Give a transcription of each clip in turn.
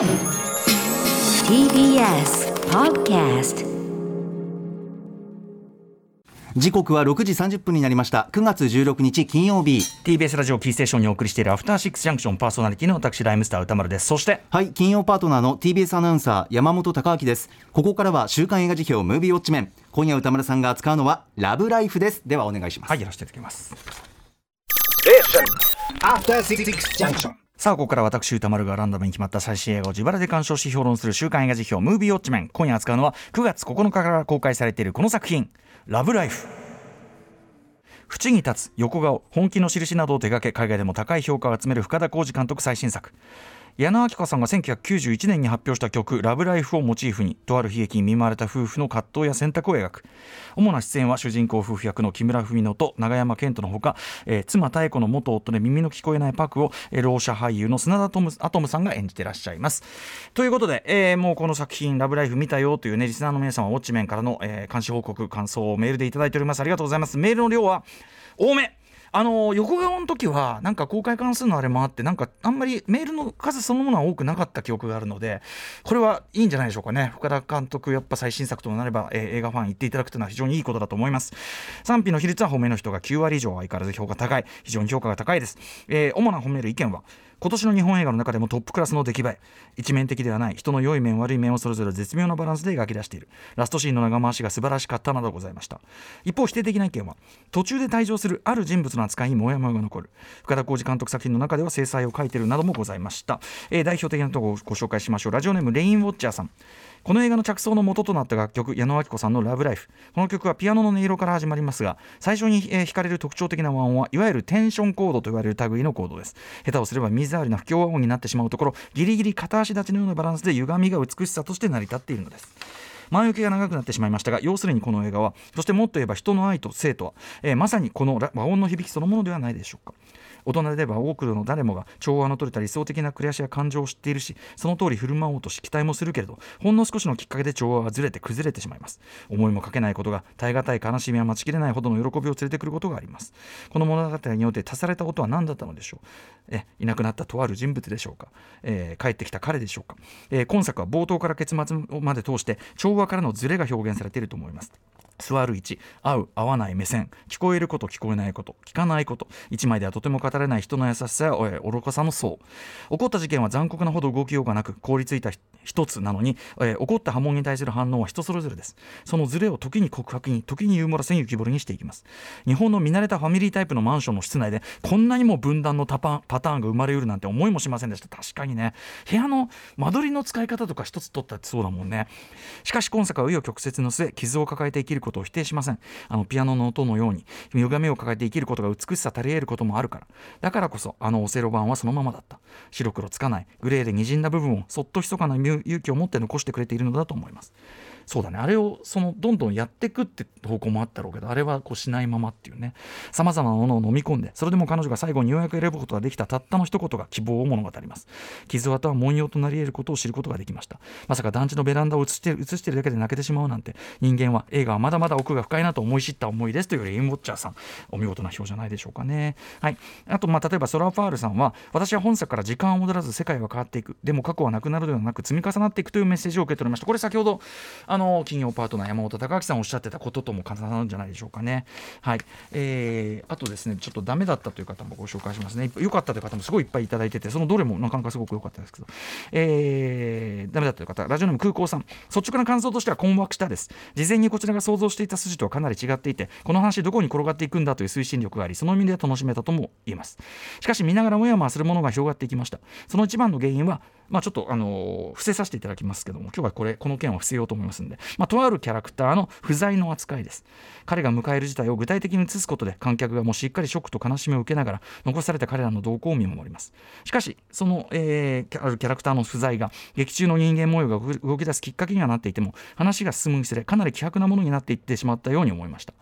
TBS Podcast 時刻は6時30分になりました。9月16日金曜日。TBS ラジオキーステーションにお送りしているアフターシックスジャンクションパーソナリティの私ライムスター歌丸です。そしてはい金曜パートナーの TBS アナウンサー山本貴明です。ここからは週刊映画辞表ムービーウォッチメン。今夜歌丸さんが扱うのはラブライフです。ではお願いします。はいやらせていただきます。アフターさあここから私歌丸がランダムに決まった最新映画を自腹で鑑賞し評論する週刊映画辞表ムービーウォッチメン。今夜扱うのは9月9日から公開されているこの作品。ラブライフ。縁に立つ横顔本気の印などを手掛け海外でも高い評価を集める深田浩二監督最新作。矢野明子さんが1991年に発表した曲「ラブライフをモチーフにとある悲劇に見舞われた夫婦の葛藤や選択を描く。主な出演は主人公夫婦役の木村文乃と永山絢斗のほか、えー妻妙子の元夫で耳の聞こえないパクを、え、ろう者俳優の砂田トムアトムさんが演じてらっしゃいます。ということで、えーもうこの作品「ラブライフ見たよというねリスナーの皆様ウォッチメンからの、えー監視報告感想をメールでいただいております。ありがとうございます。メールの量は多め。あの横顔の時はなんか公開関数のあれもあってなんかあんまりメールの数そのものは多くなかった記憶があるのでこれはいいんじゃないでしょうかね。深田監督やっぱ最新作となれば、えー映画ファン言っていただくというのは非常にいいことだと思います。賛否の比率は褒めの人が9割以上相変わらず評価高い。非常に評価が高いです、えー主な褒める意見は今年の日本映画の中でもトップクラスの出来栄え。一面的ではない。人の良い面悪い面をそれぞれ絶妙なバランスで描き出している。ラストシーンの長回しが素晴らしかったなどございました。一方否定的な意見は途中で退場するある人物の扱いにモヤモヤが残る。深田浩二監督作品の中では制裁を書いているなどもございました、えー代表的なところをご紹介しましょう。ラジオネームレインウォッチャーさん。この映画の着想の元となった楽曲矢野明子さんの「ラブライフ」この曲はピアノの音色から始まりますが最初に、えー弾かれる特徴的な和音はいわゆるテンションコードと言われる類のコードです。下手をすれば水回りの不協和音になってしまうところギリギリ片足立ちのようなバランスで歪みが美しさとして成り立っているのです。前置きが長くなってしまいましたが要するにこの映画はそしてもっと言えば人の愛と生とは、えーまさにこの和音の響きそのものではないでしょうか。大人であれば多くの誰もが調和の取れた理想的な暮らしや感情を知っているしその通り振る舞おうとし期待もするけれどほんの少しのきっかけで調和はずれて崩れてしまいます。思いもかけないことが耐え難い悲しみは待ちきれないほどの喜びを連れてくることがあります。この物語によって足されたことは何だったのでしょう？えいなくなったとある人物でしょうか、えー帰ってきた彼でしょうか、えー今作は冒頭から結末まで通して調和からのズレが表現されていると思います。座る位置合う合わない目線聞こえること聞こえないこと聞かないこと一枚ではとても語れない人の優しさや愚かさの層起こった事件は残酷なほど動きようがなく凍りついた一つなのに、えー起こった波紋に対する反応は人それぞれです。そのズレを時に告白に時にユーモラスに浮き彫りにしていきます。日本の見慣れたファミリータイプのマンションの室内でこんなにも分断のタパパターンが生まれうるなんて思いもしませんでした。確かにね。部屋の間取りの使い方とか一つ取ったってそうだもんね。しかし今作は紆余曲折の末傷を抱えて生きることことを否定しません。あのピアノの音のように歪みを抱えて生きることが美しさ足り得ることもあるから。だからこそあのオセロ版はそのままだった。白黒つかないグレーで滲んだ部分をそっと密かな勇気を持って残してくれているのだと思います。そうだね。あれをそのどんどんやっていくって方向もあったろうけどあれはこうしないままっていうね。さまざまなものを飲み込んでそれでも彼女が最後にようやく選ぶことができたたったの一言が希望を物語ります。傷跡は文様となり得ることを知ることができました。まさか団地のベランダを映して映してるだけで泣けてしまうなんて人間は映画はまだまだ奥が深いなと思い知った思いですというレインウォッチャーさん。お見事な表じゃないでしょうかね。はい。あとまあ例えばソラファールさんは私は本作から時間を戻らず世界は変わっていく。でも過去はなくなるではなく積み重なっていくというメッセージを受け取りました。これ先ほどあの金曜パートナー山本隆明さんおっしゃってたこととも重なるんじゃないでしょうかね。はい。えー、あとですねちょっとダメだったという方もご紹介しますね。良かったという方もすごいいっぱいいただいててそのどれもなかなかすごく良かったですけど。えー、ダメだったという方ラジオネーム空港さん。率直な感想としては困惑したです。事前にこちらが想像していた筋とはかなり違っていてこの話どこに転がっていくんだという推進力がありその意味では楽しめたとも言えます。しかし見ながらもやもやするものが広がっていきました。その一番の原因はまあちょっとあの伏せさせていただきますけども今日はこれこの件は伏せようと思いますんで。まあとあるキャラクターの不在の扱いです。彼が迎える事態を具体的に移すことで観客がもうしっかりショックと悲しみを受けながら残された彼らの動向を見守ります。しかしその、えーあるキャラクターの不在が劇中の人間模様が動き出すきっかけにはなっていても話が進むにつれかなり希薄なものになっていってしまったように思いました。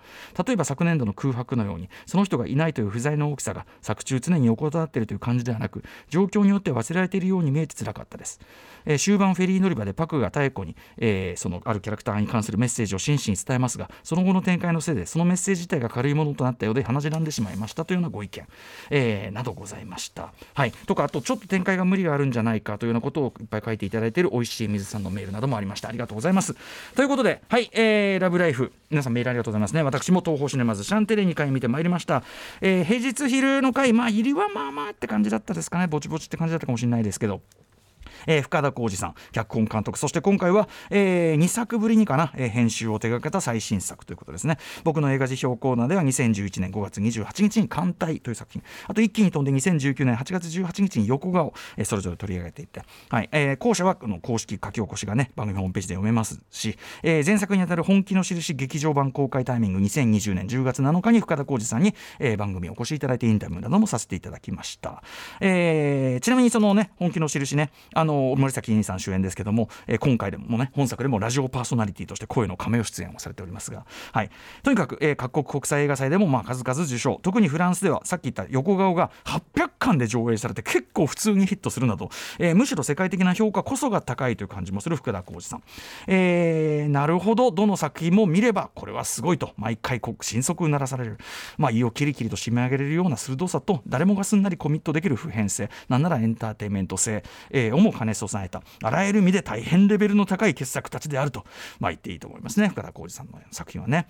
例えば昨年度の空白のようにその人がいないという不在の大きさが作中常に横たわっているという感じではなく状況によって忘れられているように見えて辛かかったです、えー終盤フェリー乗り場でパクが妙子に、えーそのあるキャラクターに関するメッセージを真摯に伝えますがその後の展開のせいでそのメッセージ自体が軽いものとなったようで鼻血んでしまいましたというようなご意見、えーなどございました。はい、とかあとちょっと展開が無理があるんじゃないかというようなことをいっぱい書いていただいている美味しい水さんのメールなどもありました。ありがとうございます。ということではい、えーラブライフ。皆さんメールありがとうございますね。私も東宝シネマズシャンテレ2回見てまいりました、えー平日昼の回まあ入りはまあまあって感じだったですかね。ぼちぼちって感じだったかもしれないですけど。えー深田浩二さん脚本監督。そして今回は、え2作ぶりにかな、えー編集を手掛けた最新作ということですね。僕の映画辞表コーナーでは2011年5月28日に「艦隊」という作品。あと一気に飛んで2019年8月18日に横顔、えーそれぞれ取り上げていって、はい。えー後者はこの公式書き起こしがね番組ホームページで読めますし、えー前作にあたる本気の印劇場版公開タイミング2020年10月7日に深田浩二さんに、えー番組お越しいただいてインタビューなどもさせていただきました、えーちなみにそのね本気の印ねあのの森崎兄さん主演ですけども、えー今回でもね本作でもラジオパーソナリティとして声のカメオ出演をされておりますが、はい、とにかく、えー各国国際映画祭でもまあ数々受賞。特にフランスではさっき言った横顔が800巻で上映されて結構普通にヒットするなど、えーむしろ世界的な評価こそが高いという感じもする福田浩二さん、えーなるほど。どの作品も見ればこれはすごいと。毎回こう心底うならされる、まあ、胃をキリキリと締め上げれるような鋭さと誰もがすんなりコミットできる普遍性。なんならエンターテインメント性、えーをも兼ね備えたあらゆる意味で大変レベルの高い傑作たちであると、まあ、言っていいと思いますね深田浩二さんの作品はね。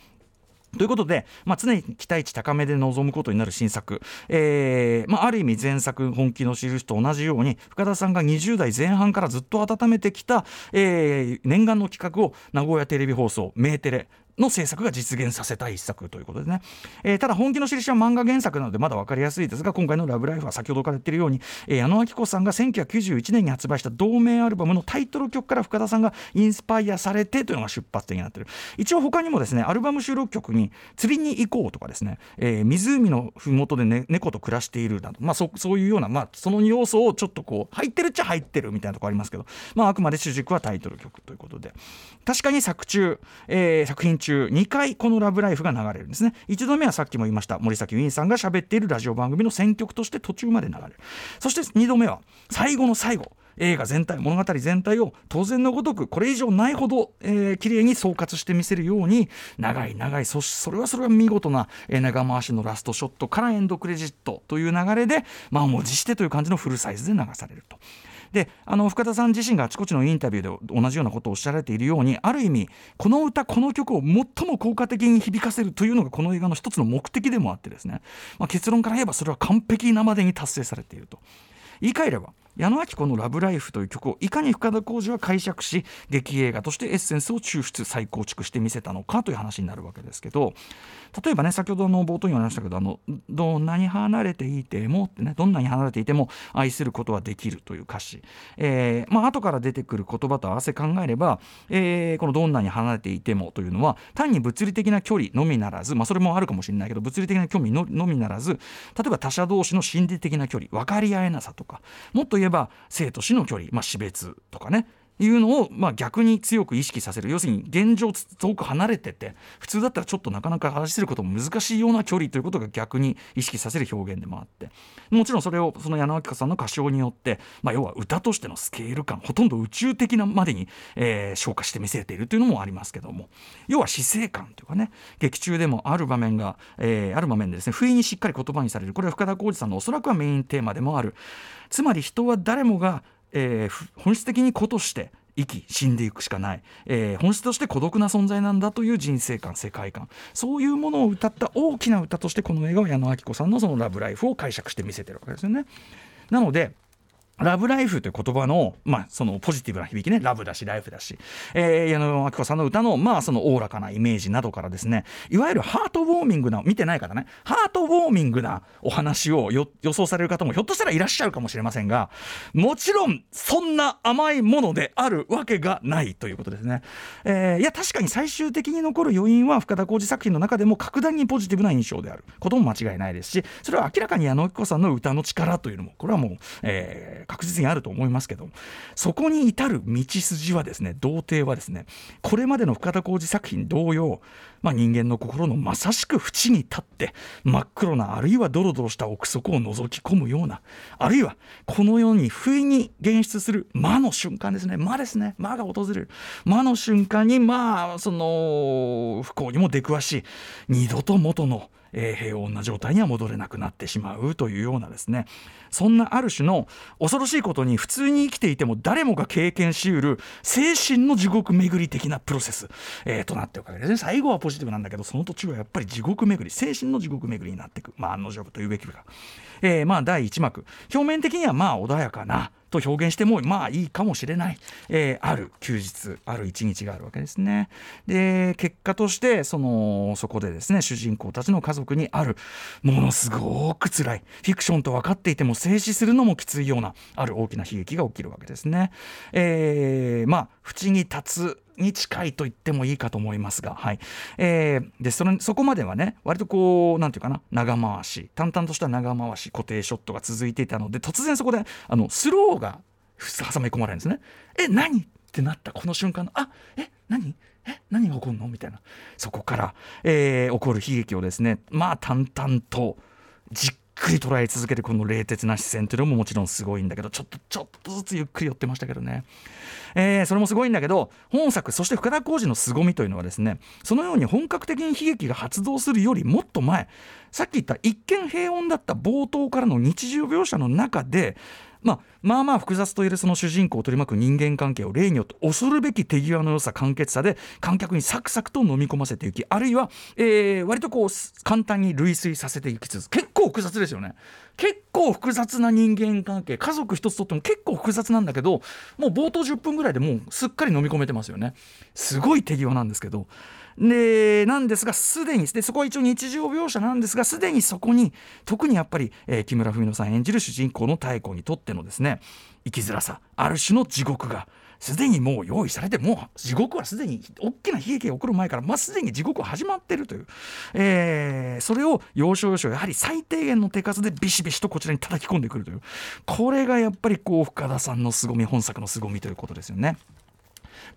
ということで、まあ、常に期待値高めで臨むことになる新作、えーまあ、ある意味前作本気の印と同じように深田さんが20代前半からずっと温めてきた、えー念願の企画を名古屋テレビ放送メーテレの制作が実現させた一作ということでね、えーただ本気の印は漫画原作なのでまだ分かりやすいですが今回の「ラブライフ!」は先ほどから言ってるように、えー矢野明子さんが1991年に発売した同名アルバムのタイトル曲から深田さんがインスパイアされてというのが出発点になってる一応他にもですねアルバム収録曲に「釣りに行こう」とかですね、えー湖の麓で、ね、猫と暮らしているなど、まあ、そそういうような、まあ、その要素をちょっとこう入ってるっちゃ入ってるみたいなとこありますけど、まあ、あくまで主軸はタイトル曲ということで確かに作中、えー作品中2回この「ラブライフ!」が流れるんですね一度目はさっきも言いました森崎ウィンさんが喋っているラジオ番組の選曲として途中まで流れるそして2度目は最後の最後映画全体物語全体を当然のごとくこれ以上ないほど、えー綺麗に総括して見せるように長い長いそしそれはそれは見事な、えー長回しのラストショットからエンドクレジットという流れで満を持してという感じのフルサイズで流されると。であの深田さん自身があちこちのインタビューで同じようなことをおっしゃられているようにある意味この歌この曲を最も効果的に響かせるというのがこの映画の一つの目的でもあってですね、まあ、結論から言えばそれは完璧なまでに達成されていると。言い換えれば矢野明子の「ラブライフ」という曲をいかに深田浩二は解釈し劇映画としてエッセンスを抽出再構築してみせたのかという話になるわけですけど例えばね先ほどの冒頭にもありましたけどあの「どんなに離れていても」ってねどんなに離れていても愛することはできるという歌詞、えーまあ後から出てくる言葉と合わせ考えれば、えーこの「どんなに離れていても」というのは単に物理的な距離のみならず、まあ、それもあるかもしれないけど物理的な距離ののみならず例えば他者同士の心理的な距離分かり合えなさとかもっと言えばば生と死の距離、まあ、死別とかね。いうのを、まあ、逆に強く意識させる。要するに現状遠く離れてて普通だったらちょっとなかなか話せることも難しいような距離ということが逆に意識させる表現でもあってもちろんそれをその矢野明さんの歌唱によって、まあ、要は歌としてのスケール感ほとんど宇宙的なまでに、えー昇華して見せているというのもありますけども要は死生観というかね劇中でもある場面が、えある場面でですね不意にしっかり言葉にされる。これは深田浩二さんのおそらくはメインテーマでもある。つまり人は誰もがえー本質的に子として生き死んでいくしかない、えー本質として孤独な存在なんだという人生観世界観そういうものを歌った大きな歌としてこの映画は矢野顕子さんのその「ラブライフ」を解釈して見せてるわけですよね。なのでラブライフという言葉の,、まあそのポジティブな響きね。ラブだしライフだし、えー、矢野明子さんの歌の,、まあそのおおらかなイメージなどからですね。いわゆるハートウォーミングな見てない方ね。ハートウォーミングなお話を予想される方もひょっとしたらいらっしゃるかもしれませんがもちろんそんな甘いものであるわけがないということですね。えーいや確かに最終的に残る余韻は深田浩二作品の中でも格段にポジティブな印象であることも間違いないですしそれは明らかに矢野明子さんの歌の力というのもこれはもう、えー確実にあると思いますけどそこに至る道筋はですね童貞はですねこれまでの深田浩二作品同様、まあ、人間の心のまさしく縁に立って真っ黒なあるいはドロドロした奥底を覗き込むようなあるいはこの世に不意に現出する魔の瞬間ですね魔ですね魔が訪れる魔の瞬間にまあその不幸にも出くわし二度と元のえー、平穏な状態には戻れなくなってしまうというようなですね。そんなある種の恐ろしいことに普通に生きていても誰もが経験しうる精神の地獄巡り的なプロセス、えー、となっておかげで最後はポジティブなんだけどその途中はやっぱり地獄巡り精神の地獄巡りになっていく。まあ案の定というべきか、えー、まあ第1幕表面的にはまあ穏やかなと表現してもまあいいかもしれない、えー、ある休日ある一日があるわけですね。で結果としてそのそこでですね主人公たちの家族にあるものすごく辛いフィクションと分かっていても静止するのもきついようなある大きな悲劇が起きるわけですね。えー、まあ縁に立つに近いと言ってもいいかと思いますが、はい。えー、でそれそこまではね割とこうなんていうかな長回し淡々とした長回し固定ショットが続いていたので突然そこであのスローが挟み込まれるんですね。え何ってなったこの瞬間のあえ何？え何が起こるの？みたいな。そこから、えー、起こる悲劇をですねまあ淡々とじっくり捉え続けてこの冷徹な視線というのももちろんすごいんだけどちょっとちょっとずつゆっくり寄ってましたけどね、えー、それもすごいんだけど本作そして深田浩二の凄みというのはですねそのように本格的に悲劇が発動するよりもっと前さっき言った一見平穏だった冒頭からの日常描写の中でまあ、まあまあ複雑といえるその主人公を取り巻く人間関係を例によって恐るべき手際の良さ簡潔さで観客にサクサクと飲み込ませていきあるいは、えー、割とこう簡単に類推させていきつつ結構複雑ですよね。結構複雑な人間関係。家族一つとっても結構複雑なんだけどもう冒頭10分ぐらいでもうすっかり飲み込めてますよね。すごい手際なんですけど。でなんですがすでにでそこは一応日常描写なんですがすでにそこに特にやっぱり、えー、木村文乃さん演じる主人公の妙子にとってのですね生きづらさある種の地獄がすでにもう用意されてもう地獄はすでに大きな悲劇が起こる前から、まあ、すでに地獄は始まってるという、えー、それを要所要所やはり最低限の手数でビシビシとこちらに叩き込んでくるというこれがやっぱりこう深田さんの凄み本作の凄みということですよね。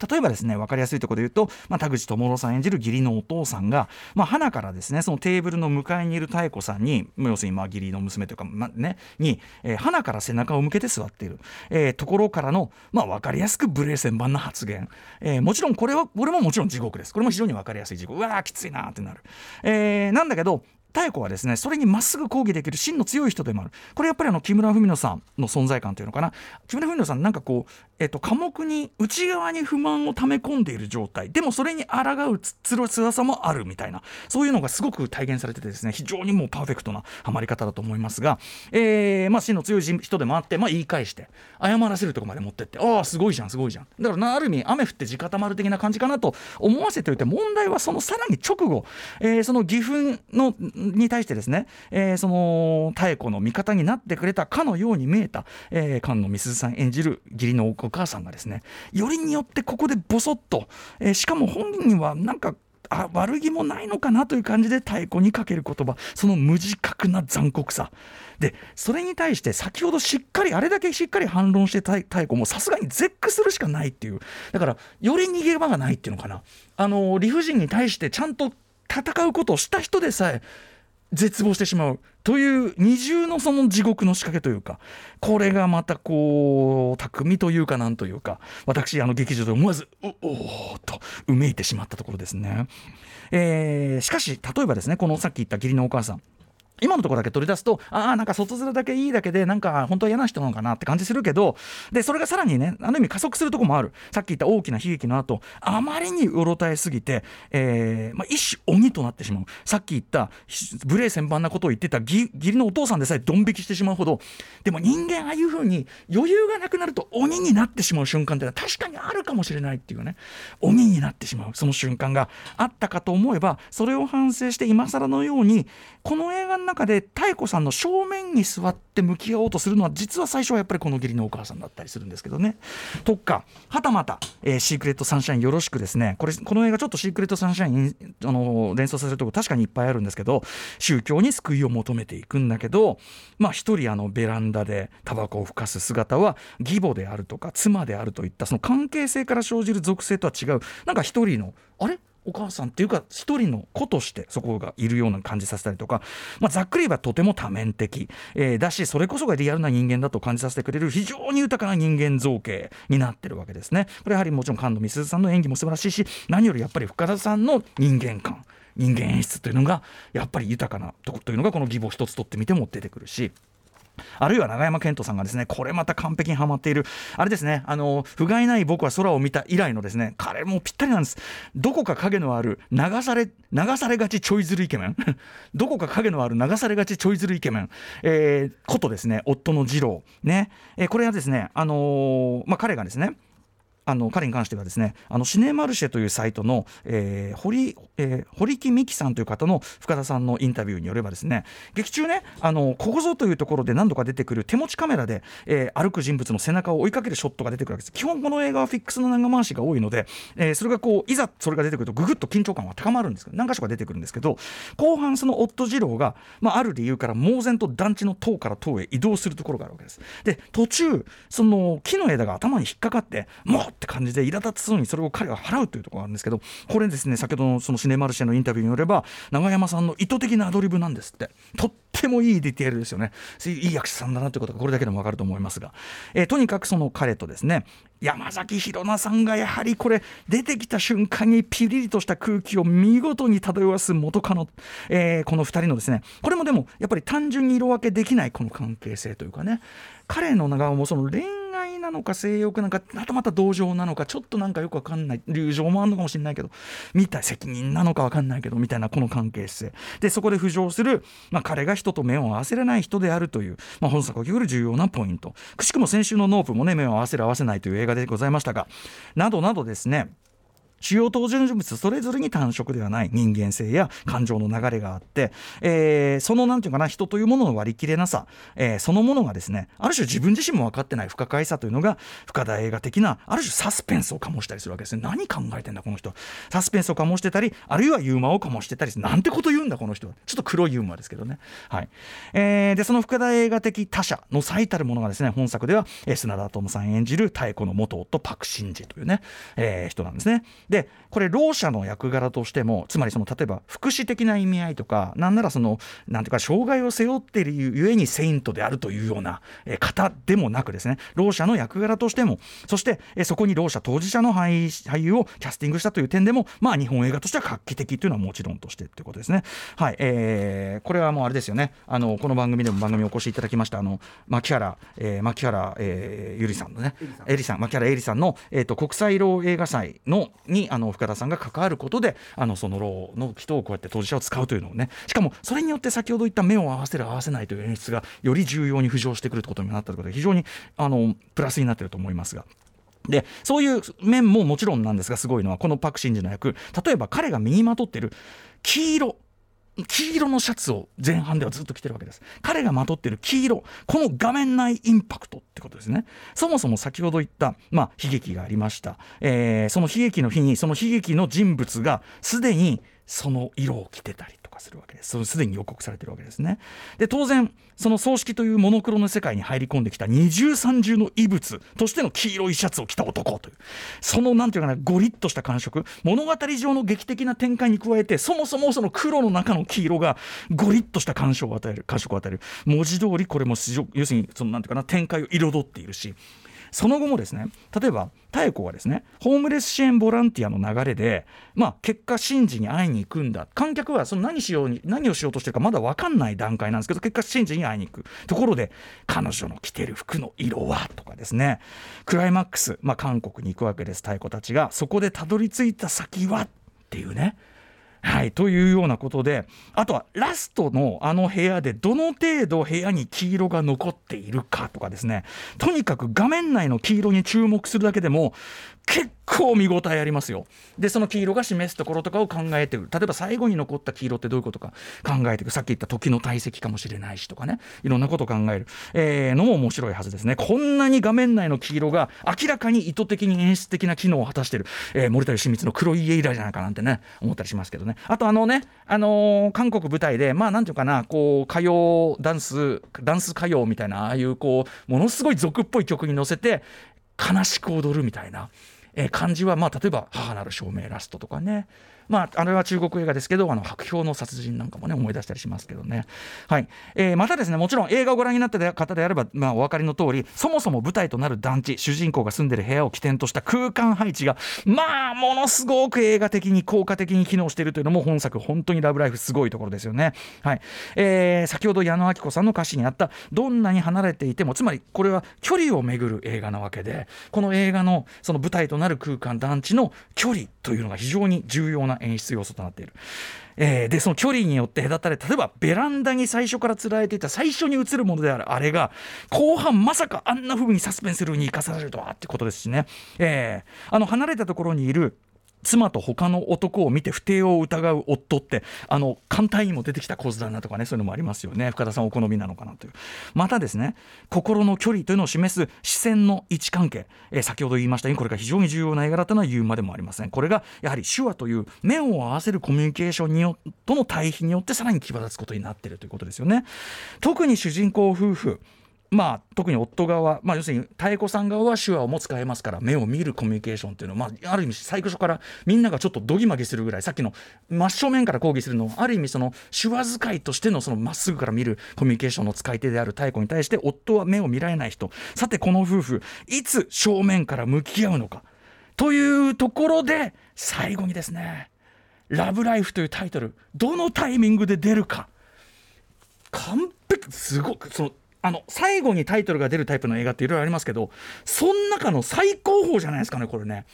例えばですね分かりやすいところで言うと、まあ、田口智郎さん演じる義理のお父さんが、まあ、花からですねそのテーブルの向かいにいる妙子さんに要するにまあ義理の娘というか、まあね、に、えー、花から背中を向けて座っている、えー、ところからの、まあ、分かりやすく無礼千万な発言、えー、もちろんこれはこれももちろん地獄です。これも非常に分かりやすい地獄。うわーきついなってなる、えー、なんだけど妙子はですねそれにまっすぐ抗議できる芯の強い人でもある。これやっぱりあの木村文乃さんの存在感というのかな。木村文乃さんなんかこう、えっと、寡黙に内側に不満を溜め込んでいる状態。でもそれに抗うつ強さもあるみたいな。そういうのがすごく体現されててですね非常にもうパーフェクトなハマり方だと思いますが、えーまあ、芯の強い人でもあって、まあ、言い返して謝らせるとこまで持ってってああすごいじゃんすごいじゃん。だからある意味雨降って地固まる的な感じかなと思わせておいて問題はそのさらに直後、えー、その義憤のに対してですね、えー、その妙子の味方になってくれたかのように見えた、えー、菅野美鈴さん演じる義理のお母さんがですねよりによってここでボソッと、えー、しかも本人はなんかあ悪気もないのかなという感じで太鼓にかける言葉その無自覚な残酷さ。でそれに対して先ほどしっかりあれだけしっかり反論して太鼓もさすがに絶句するしかないっていう。だからより逃げ場がないっていうのかな。あの理不尽に対してちゃんと戦うことをした人でさえ絶望してしまうという二重のその地獄の仕掛けというかこれがまたこう匠というかなんというか私あの劇場で思わずおおとうめいてしまったところですね。えー、しかし例えばですねこのさっき言った義理のお母さん今のところだけ取り出すとああなんか外面だけいいだけでなんか本当は嫌な人なのかなって感じするけどでそれがさらにねある意味加速するとこもある。さっき言った大きな悲劇の後あまりにうろたえすぎて、えーまあ、一種鬼となってしまう。さっき言った無礼千万なことを言ってた義理のお父さんでさえドン引きしてしまうほどでも人間ああいうふうに余裕がなくなると鬼になってしまう瞬間ってのは確かにあるるかもしれないっていうね鬼になってしまう。その瞬間があったかと思えばそれを反省して今更のようにこの映画の中で妙子さんの正面に座って向き合おうとするのは実は最初はやっぱりこの義理のお母さんだったりするんですけどね。とかはたまた、えー、シークレットサンシャインよろしくですねこれこの映画ちょっとシークレットサンシャインあの連想させるとこ確かにいっぱいあるんですけど宗教に救いを求めていくんだけどまあ一人あのベランダでタバコをふかす姿は義母であるとか妻であるといったその関係性から生じる属性とは違うなんか一人のあれ？お母さんっていうか一人の子としてそこがいるような感じさせたりとか、まあ、ざっくり言えばとても多面的、えー、だしそれこそがリアルな人間だと感じさせてくれる非常に豊かな人間造形になってるわけですね。これやはりもちろん菅野美鈴さんの演技も素晴らしいし何よりやっぱり深田さんの人間観人間演出というのがやっぱり豊かなとこというのがこの義母一つ取ってみても出てくるし。あるいは永山絢斗さんがですねこれまた完璧にはまっている。あれですねあの不甲斐ない僕は空を見た以来のですね彼もぴったりなんです。どこか影のある流され流されがちちょいずるイケメン？どこか影のある流されがちちょいずるイケメン、えー、ことですね夫の次郎。ね、えー、これはですねあのー、まあ彼がですねあの彼に関してはですねあのシネマルシェというサイトの、えー、堀えー、堀木美希さんという方の深田さんのインタビューによればですね劇中ねあのここぞというところで何度か出てくる手持ちカメラで、えー、歩く人物の背中を追いかけるショットが出てくるわけです。基本この映画はフィックスの長回しが多いので、えー、それがこういざそれが出てくるとぐぐっと緊張感は高まるんですけど何箇所か出てくるんですけど後半その夫次郎が、まあ、ある理由から猛然と団地の塔から塔へ移動するところがあるわけです。で途中その木の枝が頭に引っかかってもうって感じで苛立つそうにそれを彼は払うというところがあるんですけどこれですね先ほどのそのシネマルシェのインタビューによれば永山さんの意図的なアドリブなんですって。とってもいいディテールですよね。いい役者さんだなということがこれだけでも分かると思いますが、えー、とにかくその彼とですね山崎宏奈さんがやはりこれ出てきた瞬間にピリリとした空気を見事に漂わす元カノ、えー、この2人のですねこれもでもやっぱり単純に色分けできないこの関係性というかね。彼の長尾もその恋なのか性欲なのかまたまた同情なのかちょっとなんかよくわかんない友情もあるのかもしれないけどみた責任なのかわかんないけどみたいなこの関係性。でそこで浮上する、まあ、彼が人と目を合わせれない人であるという、まあ、本作を聞く重要なポイント。くしくも先週のノープもね目を合わせる合わせないという映画でございましたがなどなどですね主要登場人物それぞれに単色ではない人間性や感情の流れがあって、えー、そのなんていうかな人というものの割り切れなさ、えー、そのものがですねある種自分自身も分かってない不可解さというのが深田映画的なある種サスペンスを醸したりするわけですね。何考えてんだこの人。サスペンスを醸してたりあるいはユーモアを醸してたりなんてこと言うんだこの人は。ちょっと黒いユーモアですけどね。はい、えー、でその深田映画的他者の最たるものがですね本作では、えー、砂田智さん演じる妙子の元夫パク・シンジというね、えー、人なんですね。でこれろう者の役柄としてもつまりその例えば福祉的な意味合いとかなんならそのなんていうか障害を背負っているゆえにセイントであるというような方でもなくですねろう者の役柄としてもそしてそこにろう者当事者の俳優をキャスティングしたという点でもまあ日本映画としては画期的というのはもちろんとしてということですね。はい、えー、これはもうあれですよね。あのこの番組でも番組お越しいただきましたあの牧原、えー、牧原、えー、ゆりさんのね。エリさん。牧原エリさんの、えーと、国際ろう映画祭のににあの深田さんが関わることであのそのローの人をこうやって当事者を使うというのをねしかもそれによって先ほど言った目を合わせる合わせないという演出がより重要に浮上してくるということになったということで非常にあのプラスになっていると思いますが。でそういう面ももちろんなんですがすごいのはこのパク・シンジの役例えば彼が身にまとっている黄色黄色のシャツを前半ではずっと着てるわけです。彼がまとっている黄色この画面内インパクトってことですね。そもそも先ほど言った、まあ、悲劇がありました、えー、その悲劇の日にその悲劇の人物がすでにその色を着てたりするわけです。すでに予告されてるわけですね。で当然その葬式というモノクロの世界に入り込んできた二重三重の異物としての黄色いシャツを着た男というそのなんていうかなゴリッとした感触物語上の劇的な展開に加えてそもそもその黒の中の黄色がゴリッとした感触を与える感触を与える文字通りこれも要するにそのなんていうかな展開を彩っているしその後もですね例えば妙子はですねホームレス支援ボランティアの流れで、まあ、結果神事に会いに行くんだ。観客はその何しように何をしようとしてるかまだ分かんない段階なんですけど結果神事に会いに行く。ところで彼女の着てる服の色はとかですね。クライマックス、まあ、韓国に行くわけです太鼓たちが。そこでたどり着いた先はっていうね。はい、というようなことであとはラストのあの部屋でどの程度部屋に黄色が残っているかとかですね。とにかく画面内の黄色に注目するだけでも結構見応えありますよ。でその黄色が示すところとかを考えていく例えば最後に残った黄色ってどういうことか考えていく。さっき言った時の体積かもしれないしとかね。いろんなことを考える、えーのも面白いはずですね。こんなに画面内の黄色が明らかに意図的に演出的な機能を果たしてる、えー森田義満の黒い家以来じゃないかなんてね思ったりしますけどね。あとあのね、あのー韓国舞台でまあなんていうかなこう歌謡ダンスダンス歌謡みたいなああいうこうものすごい俗っぽい曲に乗せて悲しく踊るみたいな、えー感じは、まあ、例えば「母なる照明」ラストとかね、まあ、あれは中国映画ですけどあの白氷の殺人なんかもね思い出したりしますけどね、はい。えーまたですねもちろん映画をご覧になった方であれば、まあ、お分かりの通りそもそも舞台となる団地主人公が住んでる部屋を起点とした空間配置がまあものすごく映画的に効果的に機能しているというのも本作本当に「ラブライフ」すごいところですよね。はい。えー先ほど矢野明子さんの歌詞にあったどんなに離れていてもつまりこれは距離をめぐる映画なわけでこの映画のその舞台となる空間団地の距離というのが非常に重要な演出要素となっている。えーでその距離によって隔たれ例えばベランダに最初からつられていた最初に映るものであるあれが後半まさかあんな風にサスペンスルに生かされるとはってことですしね、えーあの離れたところにいる妻と他の男を見て不貞を疑う夫ってあの簡単にも出てきた構図だなとかねそういうのもありますよね。深田さんお好みなのかなという。またですね心の距離というのを示す視線の位置関係、えー先ほど言いましたようにこれが非常に重要な絵柄というのは言うまでもありません。これがやはり手話という目を合わせるコミュニケーションによとの対比によってさらに際立つことになっているということですよね。特に主人公夫婦まあ、特に夫側、まあ、要するに妙子さん側は手話をも使えますから目を見るコミュニケーションっていうのは、まあ、ある意味最初からみんながちょっとどぎまぎするぐらいさっきの真正面から抗議するのはある意味その手話使いとしてのそのまっすぐから見るコミュニケーションの使い手である妙子に対して夫は目を見られない人さてこの夫婦いつ正面から向き合うのか？というところで最後にですね「ラブライフ」というタイトルどのタイミングで出るか。完璧すごくそのあの最後にタイトルが出るタイプの映画っていろいろありますけどその中の最高峰じゃないですかねこれね。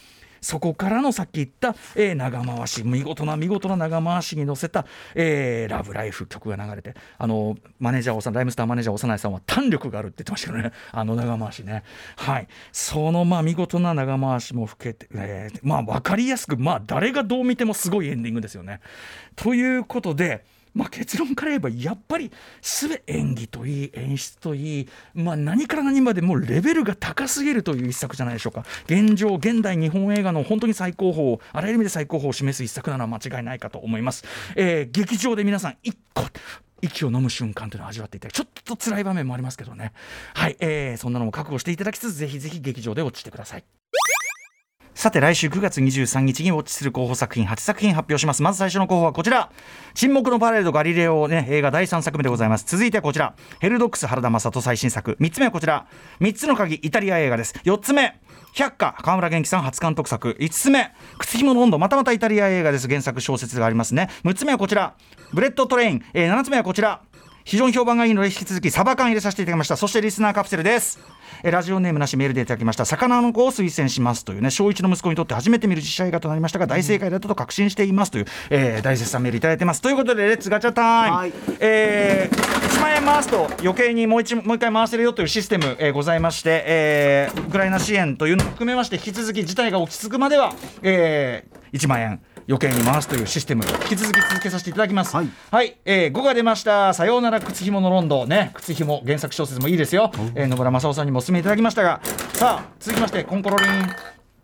そこからのさっき言った、えー長回し見事な見事な長回しに乗せた、えーラブライフ」曲が流れてあのマネージャーおさライムスターマネージャー長内さんは弾力があるって言ってましたけどねあの長回しねはいそのまあ見事な長回しも含めて、えーまあ分かりやすくまあ誰がどう見てもすごいエンディングですよね。ということでまあ、結論から言えばやっぱり全演技といい演出といい、まあ、何から何までもうレベルが高すぎるという一作じゃないでしょうか。現状現代日本映画の本当に最高峰あらゆる意味で最高峰を示す一作なのは間違いないかと思います、えー劇場で皆さん一個息を飲む瞬間というのを味わっていただきちょっと辛い場面もありますけどね。はい、えーそんなのも覚悟していただきつつぜひぜひ劇場で落ちてください。さて来週9月23日にウォッチする候補作品8作品発表します。まず最初の候補はこちら。沈黙のパレードガリレオね映画第3作目でございます。続いてはこちら。ヘルドックス原田眞人最新作。3つ目はこちら。3つの鍵イタリア映画です。4つ目。百花。川村元気さん初監督作。5つ目。靴ひものロンド。またまたイタリア映画です。原作小説がありますね。6つ目はこちら。ブレッドトレイン、えー7つ目はこちら。非常に評判がいいので引き続きサバ缶入れさせていただきました。そしてリスナーカプセルです。えラジオネームなしメールでいただきました。魚の子を推薦しますというね小一の息子にとって初めて見る実写映画となりましたが大正解だったと確信していますという、えー大絶賛メールいただいてます。ということで Let's ガチャ time、はい。えー1万円回すと余計にもう一もう一回回せるよというシステム、えーございまして、えーウクライナ支援というのを含めまして引き続き事態が落ち着くまでは、えー1万円余計に回すというシステムを引き続き続けさせていただきます。はいえー5が出ました。さようなら靴紐のロンドンね、靴紐原作小説もいいですよ。えー野村正夫さんにもお勧めいただきましたが、さあ続きましてコンコロリン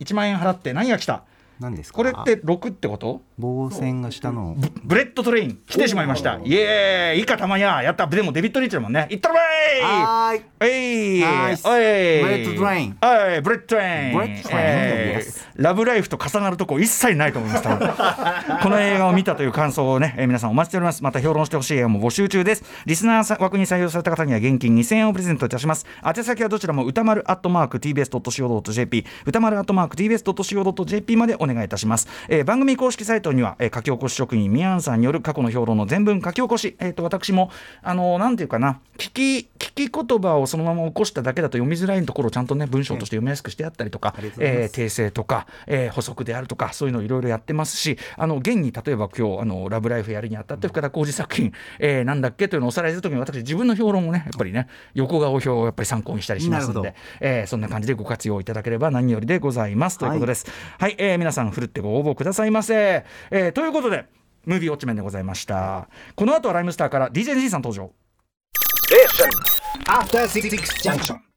1万円払って何が来た？何ですか？これって6ってこと？棒線が下の。ブレッドトレイン来てしまいました。イエーイ。以下たまにゃやった。でもデビッドリーチだもんね。いったろーい。はーい。えい。ナイス。おい。ブレッドトレイン。はい。ブレッドトレイン。ブレッドトレイン。えー Yes ラブライフと重なるとこ一切ないと思います この映画を見たという感想をね、えー皆さんお待ちしております。また評論してほしい映画も募集中です。リスナー枠に採用された方には現金2000円をプレゼントいたします。宛先はどちらも歌丸アットマーク TBS.CO.JP 歌丸アットマーク TBS.CO.JP までお願願いいたします、えー番組公式サイトには、えー書き起こし職人ミアンさんによる過去の評論の全文書き起こし、えー、と私もあのーなんていうかな聞き聞き言葉をそのまま起こしただけだと読みづらいところをちゃんとね文章として読みやすくしてあったりとか、ありがとうございます。えー訂正とか、えー補足であるとかそういうのいろいろやってますしあの現に例えば今日あのラブライフやるにあたって深田浩二作品、えーなんだっけというのをおさらいするときに私自分の評論をねやっぱりね横顔表をやっぱり参考にしたりしますのでえーそんな感じでご活用いただければ何よりでございます。ということです。はい、えー皆さんふるってご応募くださいませ。えーということでムービーウォッチメンでございました。この後はライムスターから DJG さん登場。After Six Junction.